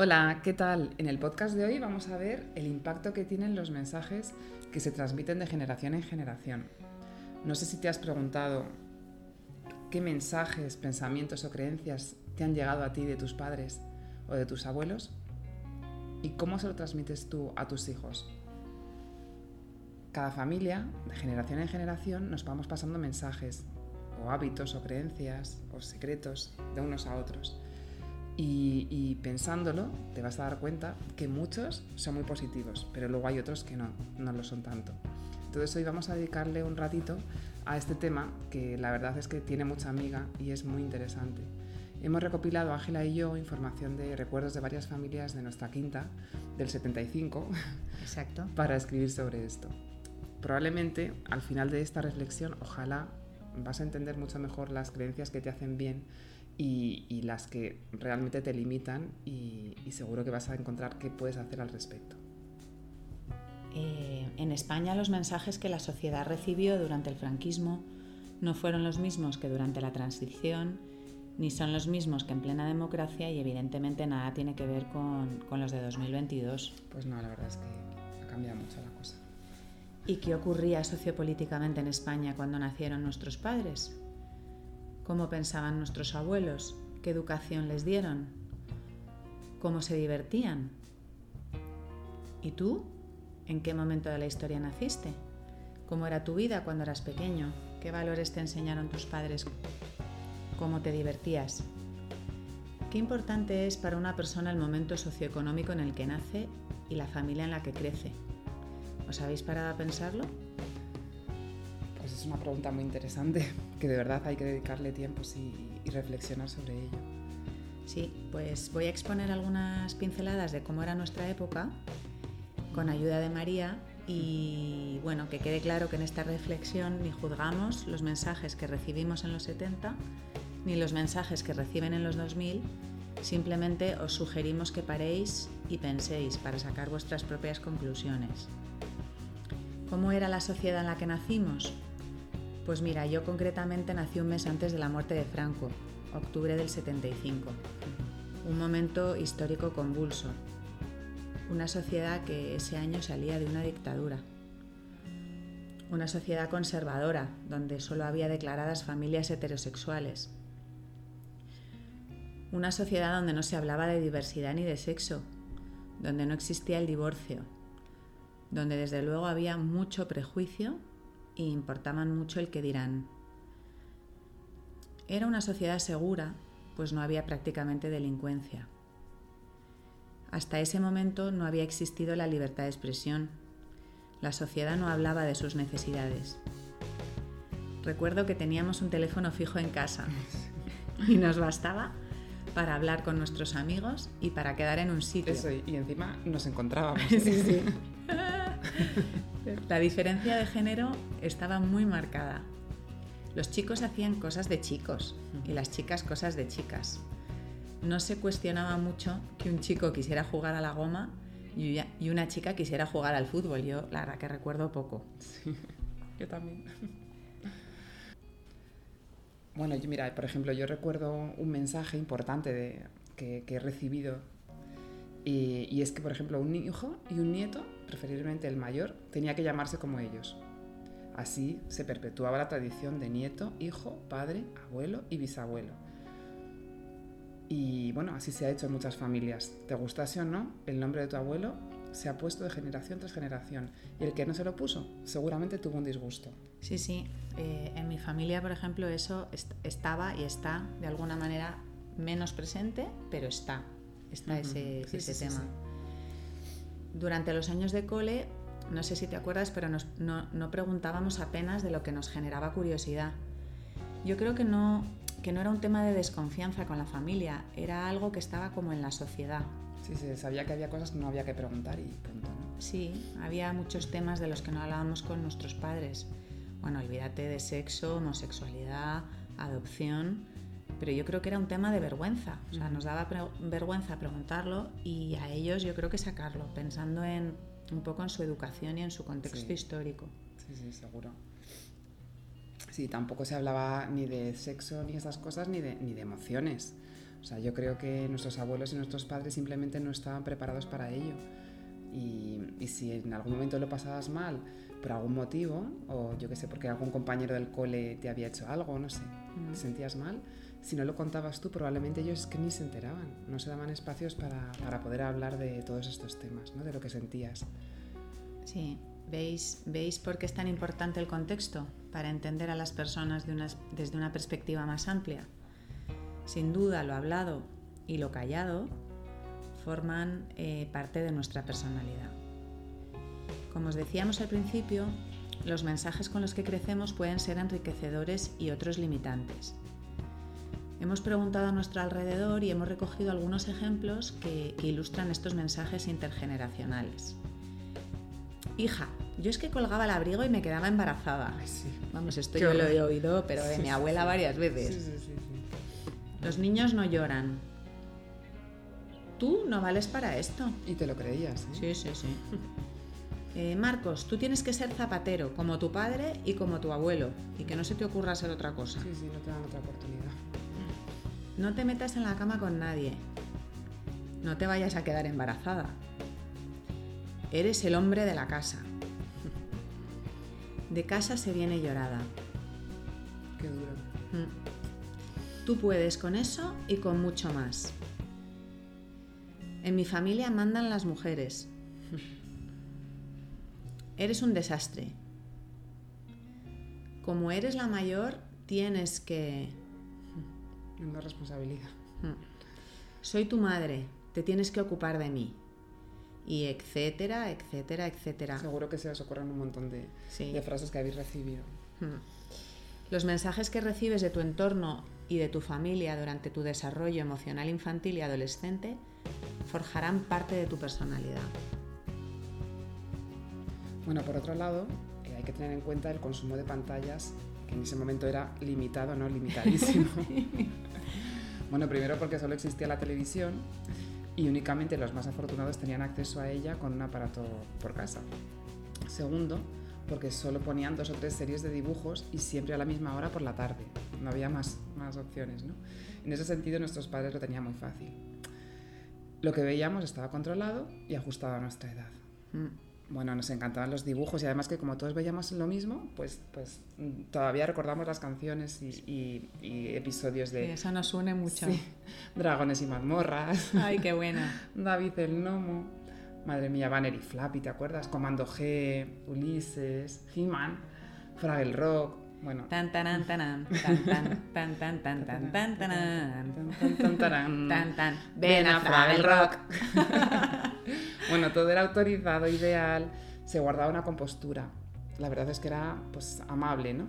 Hola, ¿qué tal? En el podcast de hoy vamos a ver el impacto que tienen los mensajes que se transmiten de generación en generación. No sé si te has preguntado qué mensajes, pensamientos o creencias te han llegado a ti de tus padres o de tus abuelos y cómo se lo transmites tú a tus hijos. Cada familia, de generación en generación, nos vamos pasando mensajes o hábitos o creencias o secretos de unos a otros. Y, pensándolo, te vas a dar cuenta que muchos son muy positivos, pero luego hay otros que no, no lo son tanto. Entonces hoy vamos a dedicarle un ratito a este tema que la verdad es que tiene mucha amiga y es muy interesante. Hemos recopilado, Ángela y yo, información de recuerdos de varias familias de nuestra quinta, del 75, Exacto. para escribir sobre esto. Probablemente al final de esta reflexión, ojalá vas a entender mucho mejor las creencias que te hacen bien y, las que realmente te limitan y, seguro que vas a encontrar qué puedes hacer al respecto. Eh, en España los mensajes que la sociedad recibió durante el franquismo no fueron los mismos que durante la transición, ni son los mismos que en plena democracia y evidentemente nada tiene que ver con, con los de 2022. Pues no, la verdad es que ha cambiado mucho la cosa. ¿Y qué ocurría sociopolíticamente en España cuando nacieron nuestros padres? Cómo pensaban nuestros abuelos, qué educación les dieron, cómo se divertían. ¿Y tú? ¿En qué momento de la historia naciste? ¿Cómo era tu vida cuando eras pequeño? ¿Qué valores te enseñaron tus padres? ¿Cómo te divertías? Qué importante es para una persona el momento socioeconómico en el que nace y la familia en la que crece. ¿Os habéis parado a pensarlo? Pues es una pregunta muy interesante, que de verdad hay que dedicarle tiempo y, reflexionar sobre ello. Sí, pues voy a exponer algunas pinceladas de cómo era nuestra época con ayuda de María y bueno, que quede claro que en esta reflexión ni juzgamos los mensajes que recibimos en los 70 ni los mensajes que reciben en los 2000, simplemente os sugerimos que paréis y penséis para sacar vuestras propias conclusiones. ¿Cómo era la sociedad en la que nacimos? Pues mira, yo concretamente nací un mes antes de la muerte de Franco, octubre del 75. Un momento histórico convulso. Una sociedad que ese año salía de una dictadura. Una sociedad conservadora, donde solo había declaradas familias heterosexuales. Una sociedad donde no se hablaba de diversidad ni de sexo, donde no existía el divorcio, donde desde luego había mucho prejuicio y importaban mucho el que dirán. Era una sociedad segura, pues no había prácticamente delincuencia. Hasta ese momento no había existido la libertad de expresión. La sociedad no hablaba de sus necesidades. Recuerdo que teníamos un teléfono fijo en casa y nos bastaba para hablar con nuestros amigos y para quedar en un sitio. Eso, y encima nos encontrábamos. sí, sí. La diferencia de género estaba muy marcada. Los chicos hacían cosas de chicos y las chicas cosas de chicas. No se cuestionaba mucho que un chico quisiera jugar a la goma y una chica quisiera jugar al fútbol. Yo la verdad que recuerdo poco. yo también. Bueno, yo, mira, por ejemplo, yo recuerdo un mensaje importante que, he recibido y, es que, por ejemplo, un hijo y un nieto, preferiblemente el mayor, tenía que llamarse como ellos. Así se perpetuaba la tradición de nieto, hijo, padre, abuelo y bisabuelo. Y bueno, así se ha hecho en muchas familias. Te gustase o no, el nombre de tu abuelo se ha puesto de generación tras generación. Y el que no se lo puso, seguramente tuvo un disgusto. Sí, sí. Eh, en mi familia, por ejemplo, eso estaba y está de alguna manera menos presente, pero está está ese, tema. Durante los años de cole no sé si te acuerdas, pero no, preguntábamos apenas de lo que nos generaba curiosidad. Yo creo que no, que no era un tema de desconfianza con la familia, era algo que estaba como en la sociedad. Sí, sí, sabía que había cosas que no había que preguntar y punto. Sí, había muchos temas de los que no hablábamos con nuestros padres. Bueno, olvídate de sexo, homosexualidad, adopción, pero yo creo que era un tema de vergüenza. O sea, nos daba vergüenza preguntarlo y a ellos yo creo que sacarlo, pensando en un poco en su educación y en su contexto histórico. Sí, sí, seguro. Sí, tampoco se hablaba ni de sexo ni esas cosas, ni de, ni de emociones. O sea, yo creo que nuestros abuelos y nuestros padres simplemente no estaban preparados para ello. Y, y si en algún momento lo pasabas mal por algún motivo, o yo qué sé, porque algún compañero del cole te había hecho algo, no sé, te sentías mal, si no lo contabas tú, probablemente ellos que ni se enteraban, no se daban espacios para, para poder hablar de todos estos temas, ¿no? de lo que sentías. Sí, ¿Veis, ¿Veis por qué es tan importante el contexto para entender a las personas de desde una perspectiva más amplia? Sin duda, lo hablado y lo callado forman eh, parte de nuestra personalidad. Como os decíamos al principio, los mensajes con los que crecemos pueden ser enriquecedores y otros limitantes. Hemos preguntado a nuestro alrededor y hemos recogido algunos ejemplos que, ilustran estos mensajes intergeneracionales. Hija, yo es que colgaba el abrigo y me quedaba embarazada. Vamos, esto yo lo he oído, pero de mi abuela varias veces. Los niños no lloran. Tú no vales para esto. Y te lo creías. ¿eh? Sí, sí, sí. Eh, Marcos, tú tienes que ser zapatero, como tu padre y como tu abuelo, y que no se te ocurra ser otra cosa. Sí, sí, no te dan otra oportunidad. No te metas en la cama con nadie. No te vayas a quedar embarazada. Eres el hombre de la casa. De casa se viene llorada. Qué duro. Mm. Tú puedes con eso y con mucho más. En mi familia mandan las mujeres. Eres un desastre. Como eres la mayor, tienes que una responsabilidad. Hmm. Soy tu madre, te tienes que ocupar de mí. Y etcétera, etcétera, etcétera. Seguro que se os ocurren un montón de, frases que habéis recibido. Hmm. Los mensajes que recibes de tu entorno y de tu familia durante tu desarrollo emocional infantil y adolescente forjarán parte de tu personalidad. Bueno, por otro lado, eh, hay que tener en cuenta el consumo de pantallas, que en ese momento era limitado, no limitadísimo. Bueno, primero porque solo existía la televisión y únicamente los más afortunados tenían acceso a ella con un aparato por casa. Segundo, porque solo ponían dos o tres series de dibujos y siempre a la misma hora por la tarde. No había más, más opciones. ¿no? En ese sentido nuestros padres lo tenían muy fácil. Lo que veíamos estaba controlado y ajustado a nuestra edad. Mm bueno, nos encantaban los dibujos y además que como todos veíamos lo mismo, pues, pues mm, todavía recordamos las canciones y, episodios de... eso nos une mucho. Dragones y mazmorras. Ay, qué buena. David el Nomo. Madre mía, Banner y Flappy, ¿te acuerdas? Comando G, Ulises, He-Man, Fraggle Rock, bueno. Tan tan tan tan tan tan tan tan tan tan tan tan tan tan tan ven a Fraggle Rock. Bueno, todo era autorizado, ideal, se guardaba una compostura. La verdad es que era pues amable, ¿no?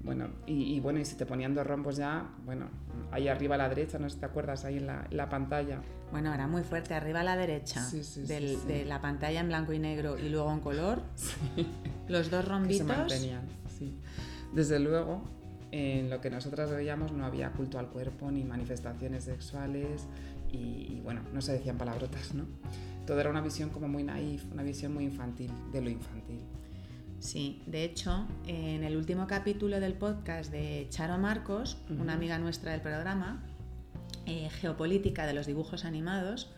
Bueno, y, bueno, y si te ponían dos rompos ya, bueno, ahí arriba a la derecha, no sé si te acuerdas, ahí en la, pantalla. Bueno, era muy fuerte, arriba a la derecha de la pantalla en blanco y negro y luego en color, los dos rombitos. se mantenían, sí. Desde luego, en lo que nosotras veíamos no había culto al cuerpo ni manifestaciones sexuales y, y bueno, no se decían palabrotas, ¿no? Todo era una visión como muy naif, una visión muy infantil de lo infantil. Sí, de hecho, en el último capítulo del podcast de Charo Marcos, una amiga nuestra del programa, eh, Geopolítica de los dibujos animados,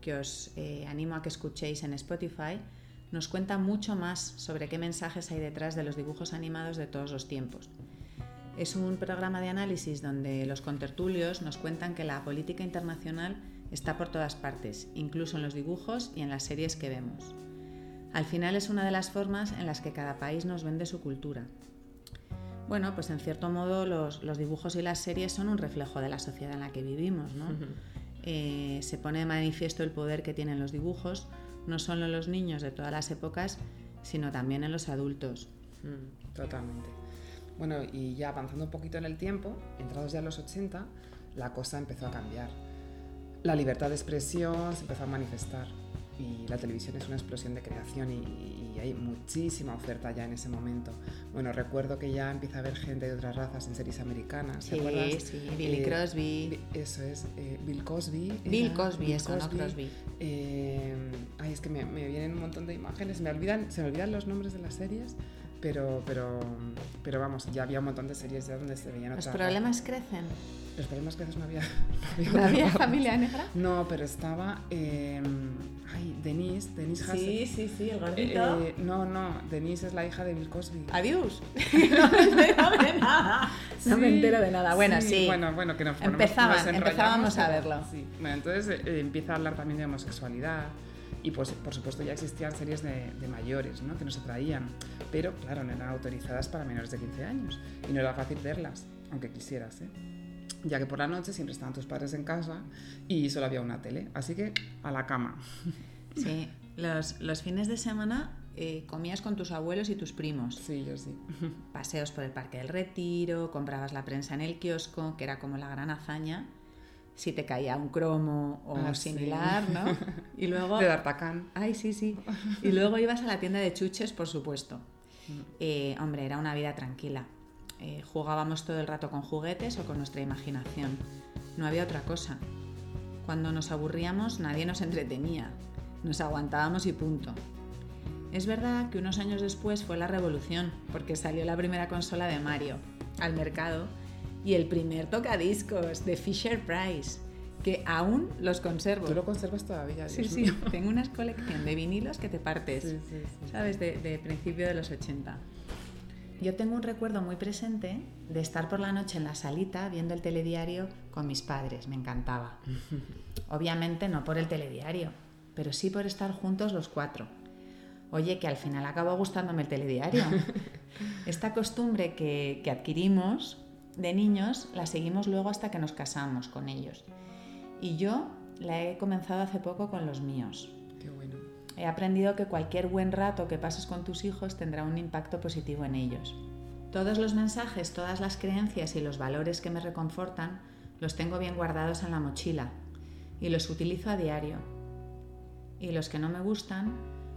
que os eh, animo a que escuchéis en Spotify, nos cuenta mucho más sobre qué mensajes hay detrás de los dibujos animados de todos los tiempos. Es un programa de análisis donde los contertulios nos cuentan que la política internacional Está por todas partes, incluso en los dibujos y en las series que vemos. Al final es una de las formas en las que cada país nos vende su cultura. Bueno, pues en cierto modo los, dibujos y las series son un reflejo de la sociedad en la que vivimos. ¿no? Eh, se pone de manifiesto el poder que tienen los dibujos, no solo en los niños de todas las épocas, sino también en los adultos. Mm, totalmente. Bueno, y ya avanzando un poquito en el tiempo, entrados ya a los 80, la cosa empezó a cambiar. La libertad de expresión se empezó a manifestar y la televisión es una explosión de creación y, hay muchísima oferta ya en ese momento. Bueno, recuerdo que ya empieza a haber gente de otras razas en series americanas. ¿te sí, sí, Billy eh, Crosby. Eso es, eh, Bill Cosby. Bill Cosby, eso, no Crosby. Eh, ay, es que me, me, vienen un montón de imágenes, me olvidan, se me olvidan los nombres de las series. Pero, pero, pero vamos, ya había un montón de series ya donde se veían Los problemas crecen. Los problemas que haces no había. ¿No había, familia negra? No, pero estaba. Eh, ay, Denise, Denise Hassel. Sí, sí, sí, el gordito. Eh, no, no, Denise es la hija de Bill Cosby. Adiós. no me entero de nada. no me entero de nada. Bueno, sí. Bueno, bueno, que no Empezaba, empezábamos a verlo. Sí. Bueno, entonces eh, empieza a hablar también de homosexualidad. Y pues, por supuesto ya existían series de, de mayores ¿no? que nos atraían, pero claro, no eran autorizadas para menores de 15 años y no era fácil verlas, aunque quisieras. ¿eh? ya que por la noche siempre estaban tus padres en casa y solo había una tele. Así que a la cama. Sí, los, los fines de semana eh, comías con tus abuelos y tus primos. Sí, yo sí. Paseos por el Parque del Retiro, comprabas la prensa en el kiosco, que era como la gran hazaña. Si te caía un cromo o ah, similar, ¿no? Y luego... De. Ay, sí, sí. Y luego ibas a la tienda de chuches, por supuesto. Mm. Eh, hombre, era una vida tranquila. Eh, jugábamos todo el rato con juguetes o con nuestra imaginación. No había otra cosa. Cuando nos aburríamos nadie nos entretenía. Nos aguantábamos y punto. Es verdad que unos años después fue la revolución, porque salió la primera consola de Mario al mercado y el primer tocadiscos de Fisher Price, que aún los conservo. Tú lo conservas todavía. sí, sí. Tengo una colección de vinilos que te partes, ¿sabes? De, de principio de los 80. Yo tengo un recuerdo muy presente de estar por la noche en la salita viendo el telediario con mis padres, me encantaba. Obviamente no por el telediario, pero sí por estar juntos los cuatro. Oye, que al final acabó gustándome el telediario. Esta costumbre que, que adquirimos de niños la seguimos luego hasta que nos casamos con ellos. Y yo la he comenzado hace poco con los míos. He aprendido que cualquier buen rato que pases con tus hijos tendrá un impacto positivo en ellos. Todos los mensajes, todas las creencias y los valores que me reconfortan los tengo bien guardados en la mochila y los utilizo a diario. Y los que no me gustan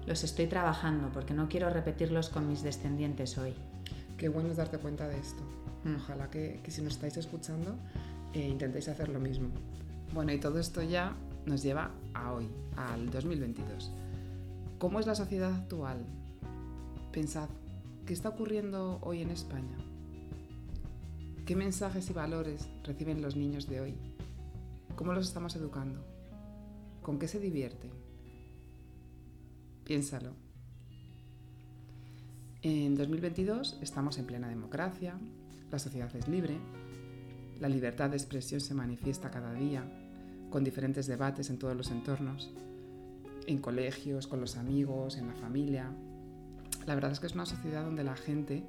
los estoy trabajando porque no quiero repetirlos con mis descendientes hoy. Qué bueno es darte cuenta de esto. Mm. Ojalá que, si nos estáis escuchando eh, intentéis hacer lo mismo. Bueno, y todo esto ya nos lleva a hoy, al 2022. ¿Cómo es la sociedad actual? Pensad, ¿qué está ocurriendo hoy en España? ¿Qué mensajes y valores reciben los niños de hoy? ¿Cómo los estamos educando? ¿Con qué se divierten? Piénsalo. En 2022 estamos en plena democracia, la sociedad es libre, la libertad de expresión se manifiesta cada día, con diferentes debates en todos los entornos en colegios, con los amigos, en la familia. La verdad es que es una sociedad donde la gente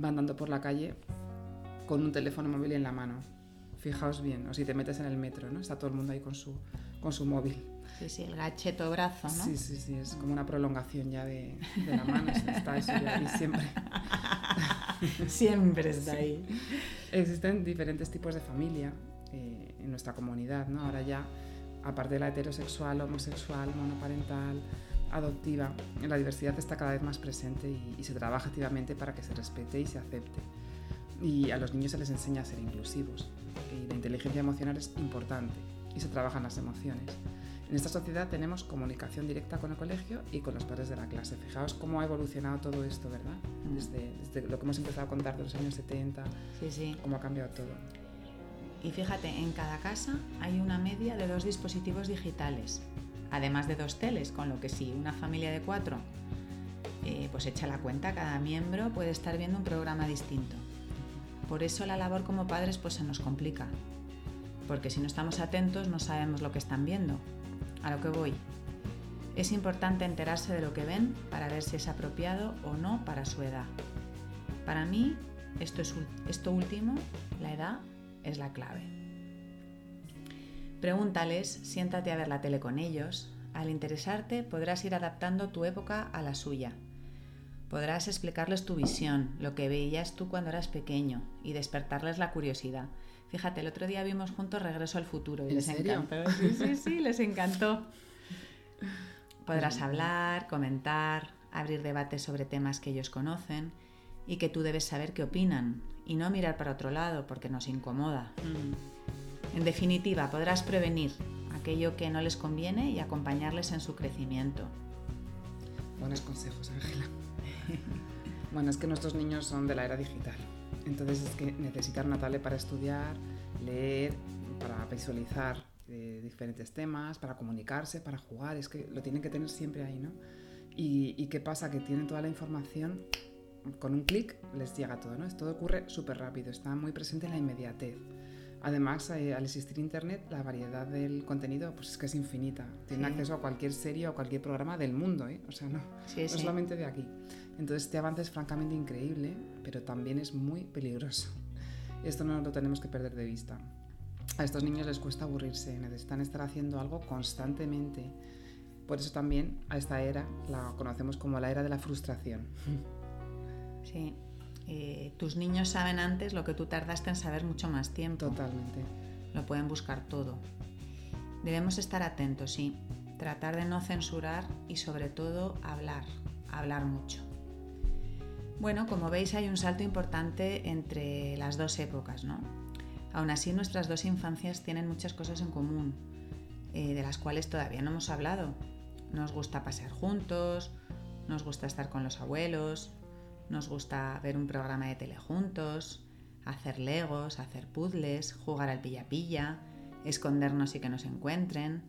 va andando por la calle con un teléfono móvil en la mano. Fijaos bien, o si te metes en el metro, ¿no? Está todo el mundo ahí con su, con su móvil. Sí, sí, el gacheto brazo, ¿no? Sí, sí, sí, es como una prolongación ya de, la mano, está eso ahí siempre. siempre está ahí. Existen diferentes tipos de familia eh, en nuestra comunidad, ¿no? Ahora ya aparte de la heterosexual, homosexual, monoparental, adoptiva, la diversidad está cada vez más presente y, se trabaja activamente para que se respete y se acepte. Y a los niños se les enseña a ser inclusivos. Y la inteligencia emocional es importante y se trabajan las emociones. En esta sociedad tenemos comunicación directa con el colegio y con los padres de la clase. Fijaos cómo ha evolucionado todo esto, ¿verdad? Mm. Desde, desde lo que hemos empezado a contar de los años 70, sí, sí. cómo ha cambiado todo. Y fíjate, en cada casa hay una media de dos dispositivos digitales, además de dos teles, con lo que si una familia de cuatro eh, pues echa la cuenta, cada miembro puede estar viendo un programa distinto. Por eso la labor como padres pues se nos complica, porque si no estamos atentos no sabemos lo que están viendo. A lo que voy. Es importante enterarse de lo que ven para ver si es apropiado o no para su edad. Para mí, esto, es, último, la edad, es la clave. Pregúntales, siéntate a ver la tele con ellos. Al interesarte podrás ir adaptando tu época a la suya. Podrás explicarles tu visión, lo que veías tú cuando eras pequeño y despertarles la curiosidad. Fíjate, el otro día vimos juntos Regreso al Futuro y les encantó. Sí, sí, sí, les encantó. Podrás hablar, comentar, abrir debates sobre temas que ellos conocen y que tú debes saber qué opinan y no mirar para otro lado porque nos incomoda. Mm. En definitiva, podrás prevenir aquello que no les conviene y acompañarles en su crecimiento. Buenos consejos, Ángela. bueno, es que nuestros niños son de la era digital. Entonces es que necesitan una tablet para estudiar, leer, para visualizar eh, diferentes temas, para comunicarse, para jugar. Es que lo tienen que tener siempre ahí, ¿no? Y, y qué pasa? Que tienen toda la información con un clic les llega todo, ¿no? Todo ocurre súper rápido, está muy presente en la inmediatez. Además, eh, al existir Internet, la variedad del contenido pues es que es infinita. Tienen acceso a cualquier serie o cualquier programa del mundo, ¿eh? O sea, no, no solamente de aquí. Entonces, este avance es francamente increíble, pero también es muy peligroso. Esto no lo tenemos que perder de vista. A estos niños les cuesta aburrirse, necesitan estar haciendo algo constantemente. Por eso también a esta era la conocemos como la era de la frustración. Sí. Eh, tus niños saben antes lo que tú tardaste en saber mucho más tiempo. Totalmente. Lo pueden buscar todo. Debemos estar atentos, sí. Tratar de no censurar y sobre todo hablar, hablar mucho. Bueno, como veis hay un salto importante entre las dos épocas, ¿no? Aún así nuestras dos infancias tienen muchas cosas en común, eh, de las cuales todavía no hemos hablado. Nos gusta pasear juntos, nos gusta estar con los abuelos, nos gusta ver un programa de tele juntos, hacer legos, hacer puzzles, jugar al pilla-pilla, escondernos y que nos encuentren,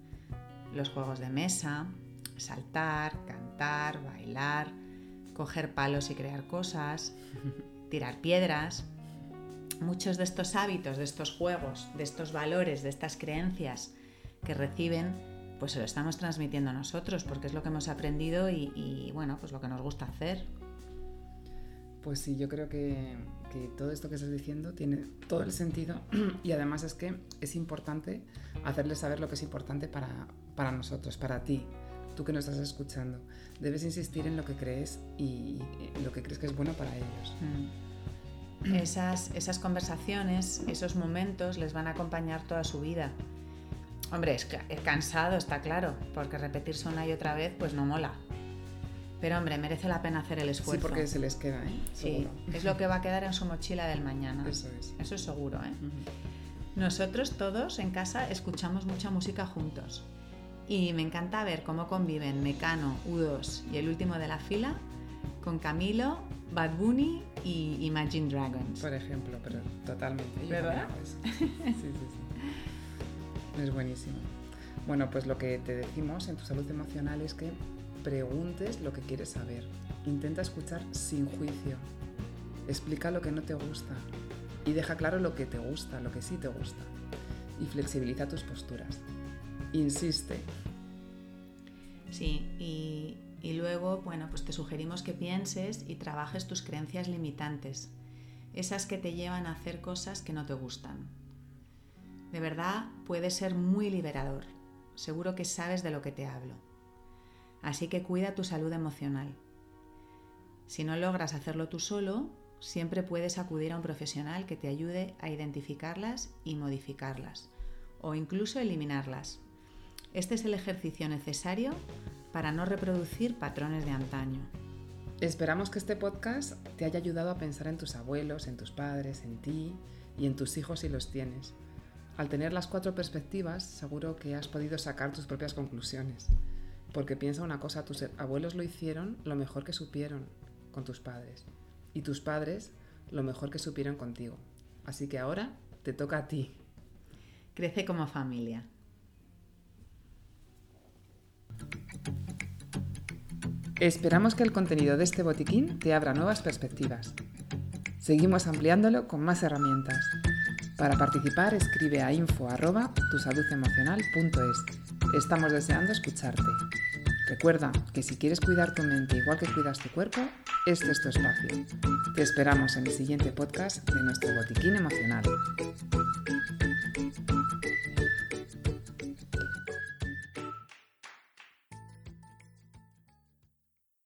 los juegos de mesa, saltar, cantar, bailar, coger palos y crear cosas, tirar piedras. Muchos de estos hábitos, de estos juegos, de estos valores, de estas creencias que reciben, pues se lo estamos transmitiendo nosotros porque es lo que hemos aprendido y, y bueno, pues lo que nos gusta hacer. Pues sí, yo creo que, todo esto que estás diciendo tiene todo el sentido y además es que es importante hacerles saber lo que es importante para, nosotros, para ti, tú que nos estás escuchando. Debes insistir en lo que crees y, lo que crees que es bueno para ellos. Mm. Esas, esas conversaciones, esos momentos les van a acompañar toda su vida. Hombre, es, es cansado, está claro, porque repetirse una y otra vez pues no mola. Pero hombre, merece la pena hacer el esfuerzo. Sí, porque se les queda, ¿eh? Sí, es lo que va a quedar en su mochila del mañana. Eso es. Eso es seguro, ¿eh? Nosotros todos en casa escuchamos mucha música juntos. Y me encanta ver cómo conviven Mecano, U2 y el último de la fila con Camilo, Bad Bunny y Imagine Dragons. Por ejemplo, pero totalmente. ¿Verdad? Sí, sí, sí. Es buenísimo. Bueno, pues lo que te decimos en tu salud emocional es que preguntes lo que quieres saber. Intenta escuchar sin juicio. Explica lo que no te gusta y deja claro lo que te gusta, lo que sí te gusta. Y flexibiliza tus posturas. Insiste. Sí, y, y luego, bueno, pues te sugerimos que pienses y trabajes tus creencias limitantes, esas que te llevan a hacer cosas que no te gustan. De verdad puede ser muy liberador. Seguro que sabes de lo que te hablo. Así que cuida tu salud emocional. Si no logras hacerlo tú solo, siempre puedes acudir a un profesional que te ayude a identificarlas y modificarlas, o incluso eliminarlas. Este es el ejercicio necesario para no reproducir patrones de antaño. Esperamos que este podcast te haya ayudado a pensar en tus abuelos, en tus padres, en ti y en tus hijos si los tienes. Al tener las cuatro perspectivas, seguro que has podido sacar tus propias conclusiones. Porque piensa una cosa, tus abuelos lo hicieron lo mejor que supieron con tus padres. Y tus padres lo mejor que supieron contigo. Así que ahora te toca a ti. Crece como familia. Esperamos que el contenido de este botiquín te abra nuevas perspectivas. Seguimos ampliándolo con más herramientas. Para participar escribe a info@tusaludemocional.es. Estamos deseando escucharte. Recuerda que si quieres cuidar tu mente igual que cuidas tu cuerpo, este es tu espacio. Te esperamos en el siguiente podcast de nuestro botiquín emocional.